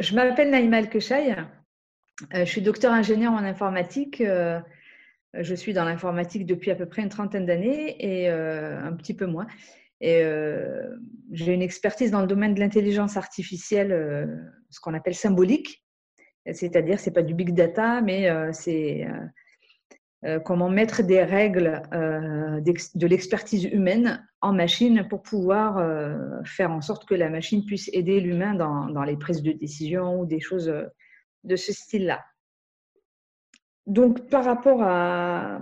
Je m'appelle Naïma El je suis docteur ingénieur en informatique. Je suis dans l'informatique depuis à peu près une trentaine d'années et un petit peu moins. Et j'ai une expertise dans le domaine de l'intelligence artificielle, ce qu'on appelle symbolique. C'est-à-dire, c'est pas du big data, mais c'est euh, comment mettre des règles euh, de l'expertise humaine en machine pour pouvoir euh, faire en sorte que la machine puisse aider l'humain dans, les prises de décision ou des choses de ce style-là. Donc, par rapport à,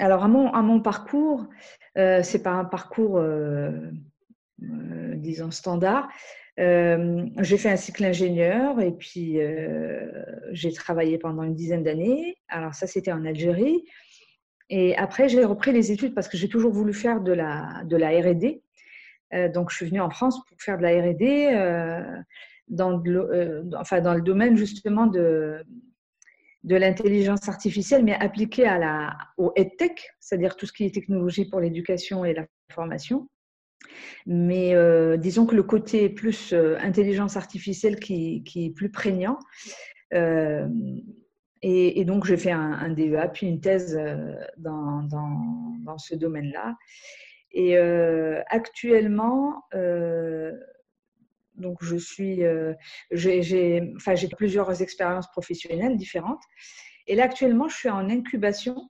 mon, à mon parcours, c'est pas un parcours, disons, standard. Euh, j'ai fait un cycle ingénieur et puis euh, j'ai travaillé pendant une dizaine d'années. Alors ça, c'était en Algérie. Et après, j'ai repris les études parce que j'ai toujours voulu faire de la, de la R&D. Euh, donc, je suis venue en France pour faire de la R&D dans, le domaine justement de, de l'intelligence artificielle, mais appliquée à la, au EdTech, c'est-à-dire tout ce qui est technologie pour l'éducation et la formation. Mais euh, disons que le côté plus euh, intelligence artificielle qui, est plus prégnant. Euh, et, donc, j'ai fait un, DEA, puis une thèse dans, ce domaine-là. Et actuellement, donc je suis, j'ai plusieurs expériences professionnelles différentes. Et là, actuellement, je suis en incubation.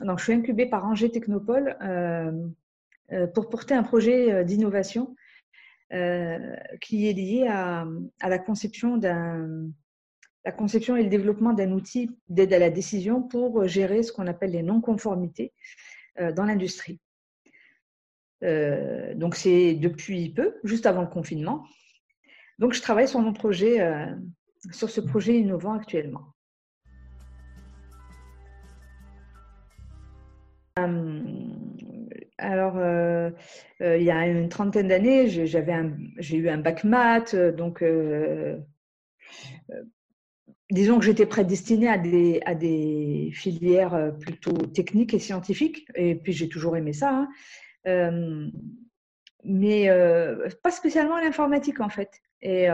Donc, je suis incubée par Angers Technopole pour porter un projet euh, d'innovation euh, qui est lié à, la conception d'un la conception et le développement d'un outil d'aide à la décision pour gérer ce qu'on appelle les non-conformités dans l'industrie. donc c'est depuis peu, juste avant le confinement. Donc je travaille sur mon projet, sur ce projet innovant actuellement. Alors, euh, euh, il y a une trentaine d'années, j'ai eu un bac maths, euh, donc disons que j'étais prédestinée à des, filières plutôt techniques et scientifiques, et puis j'ai toujours aimé ça, hein. mais pas spécialement l'informatique en fait. Et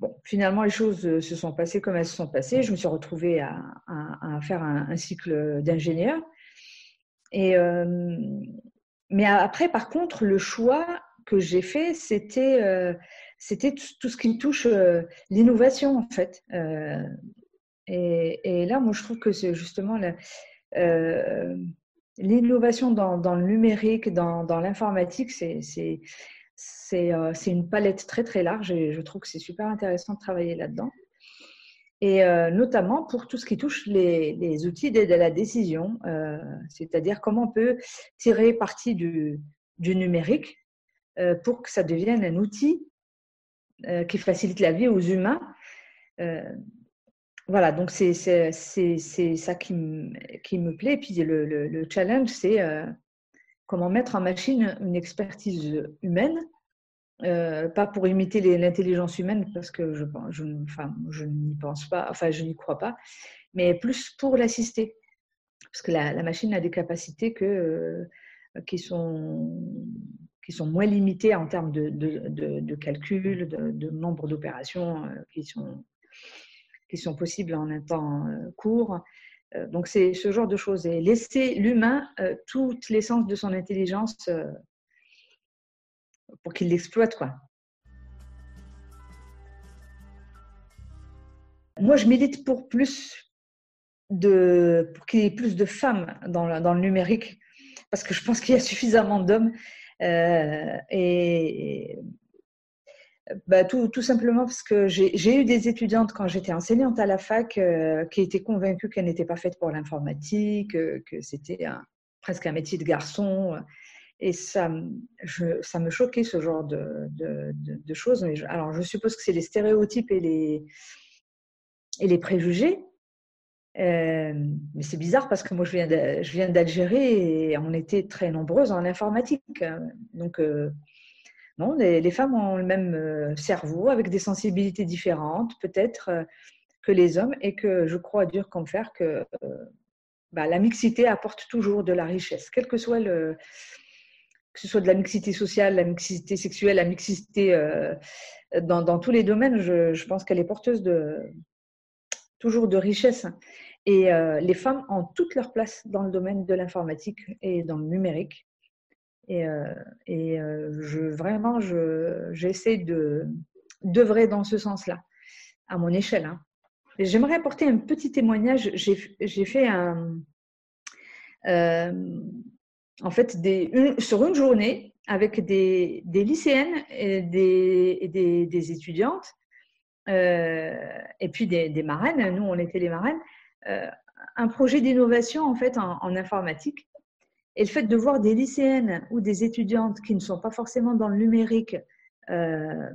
bon, finalement, les choses se sont passées comme elles se sont passées. Je me suis retrouvée à, faire un cycle d'ingénieur. Euh, mais après, par contre, le choix que j'ai fait, c'était euh, c'était tout ce qui touche euh, l'innovation, en fait. Et, là, moi, je trouve que c'est justement l'innovation dans, le numérique, dans l'informatique, c'est une palette très, très large et je trouve que c'est super intéressant de travailler là-dedans et euh, notamment pour tout ce qui touche les, outils d'aide à la décision, euh, c'est-à-dire comment on peut tirer parti du, numérique euh, pour que ça devienne un outil qui facilite la vie aux humains. voilà, donc c'est ça qui, qui, me plaît. Et puis le, le challenge, c'est comment mettre en machine une expertise humaine euh, pas pour imiter l'intelligence humaine, parce que je, je, enfin, je n'y pense pas, enfin, je n'y crois pas, mais plus pour l'assister. Parce que la, machine a des capacités euh, qui, sont, qui sont moins limitées en termes de, de, calcul, de, nombre d'opérations euh, qui, sont, qui sont possibles en un temps court. Donc, c'est ce genre de choses. Et laisser l'humain toute l'essence de son intelligence pour qu'il l'exploite. Quoi. Moi, je milite pour plus de, qu'il y ait plus de femmes dans le, numérique, parce que je pense qu'il y a suffisamment d'hommes. Euh, et, bah, tout, simplement parce que j'ai eu des étudiantes quand j'étais enseignante à la fac euh, qui étaient convaincues qu'elles n'étaient pas faites pour l'informatique, que c'était presque un métier de garçon. Et ça, ça me choquait ce genre de, de, choses. alors, je suppose que c'est les stéréotypes et les, et les préjugés. Euh, mais c'est bizarre parce que moi, je viens, je d'Algérie et on était très nombreuses en informatique. Donc, euh, non, les, femmes ont le même euh, cerveau avec des sensibilités différentes, peut-être, que les hommes, et que je crois dur comme faire que bah, la mixité apporte toujours de la richesse, quel que soit le, que ce soit de la mixité sociale, la mixité sexuelle, la mixité euh, dans, tous les domaines, je, pense qu'elle est porteuse de toujours de richesse. Et euh, les femmes ont toute leur place dans le domaine de l'informatique et dans le numérique. Et, euh, je, vraiment, j'essaie d'œuvrer dans ce sens-là, à mon échelle. Hein. J'aimerais apporter un petit témoignage. J'ai fait un, en fait, sur une journée avec des, lycéennes et des, des, étudiantes, euh, et puis des, marraines, nous on était les marraines, euh, un projet d'innovation en fait en, informatique. Et le fait de voir des lycéennes ou des étudiantes qui ne sont pas forcément dans le numérique euh,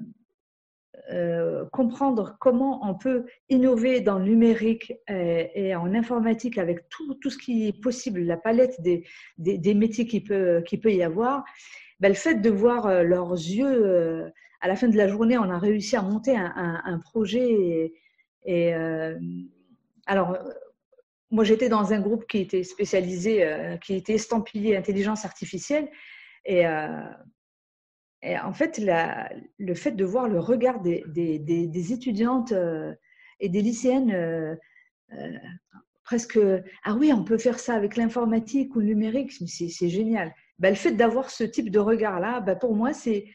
euh, comprendre comment on peut innover dans le numérique et, en informatique avec tout, tout, ce qui est possible, la palette des, des, métiers qui peut, qui peut y avoir, ben, le fait de voir euh, leurs yeux, euh, à la fin de la journée, on a réussi à monter un, un, projet. Et, alors, moi, j'étais dans un groupe qui était spécialisé, qui était estampillé intelligence artificielle. Et en fait, le fait de voir le regard des, étudiantes euh, et des lycéennes euh, euh, presque ah oui, on peut faire ça avec l'informatique ou le numérique, c'est génial. Ben, le fait d'avoir ce type de regard-là, ben, pour moi, c'est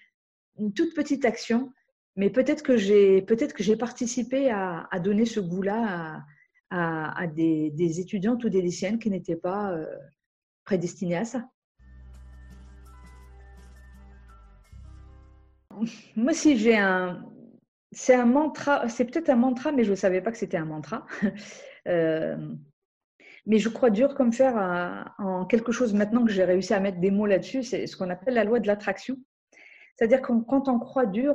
une toute petite action, mais peut-être que j'ai participé à, donner ce goût-là à, des, étudiantes ou des lycéennes qui n'étaient pas prédestinées à ça. Moi, si j'ai un. C'est un mantra, c'est peut-être un mantra, mais je ne savais pas que c'était un mantra. Euh, mais je crois dur comme faire en quelque chose maintenant que j'ai réussi à mettre des mots là-dessus, c'est ce qu'on appelle la loi de l'attraction. C'est-à-dire que quand on croit dur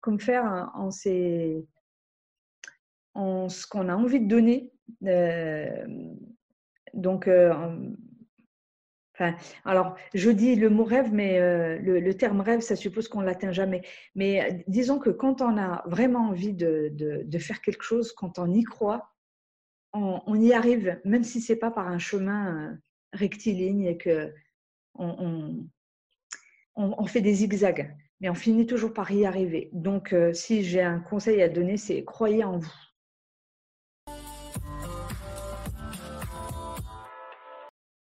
comme faire en, en ce qu'on a envie de donner, euh, donc euh, alors, je dis le mot rêve, mais euh, le, terme rêve, ça suppose qu'on ne l'atteint jamais. Mais euh, disons que quand on a vraiment envie de, faire quelque chose, quand on y croit, on, y arrive, même si ce n'est pas par un chemin euh, rectiligne et que on, fait des zigzags. Mais on finit toujours par y arriver. Donc, si j'ai un conseil à donner, c'est croyez en vous.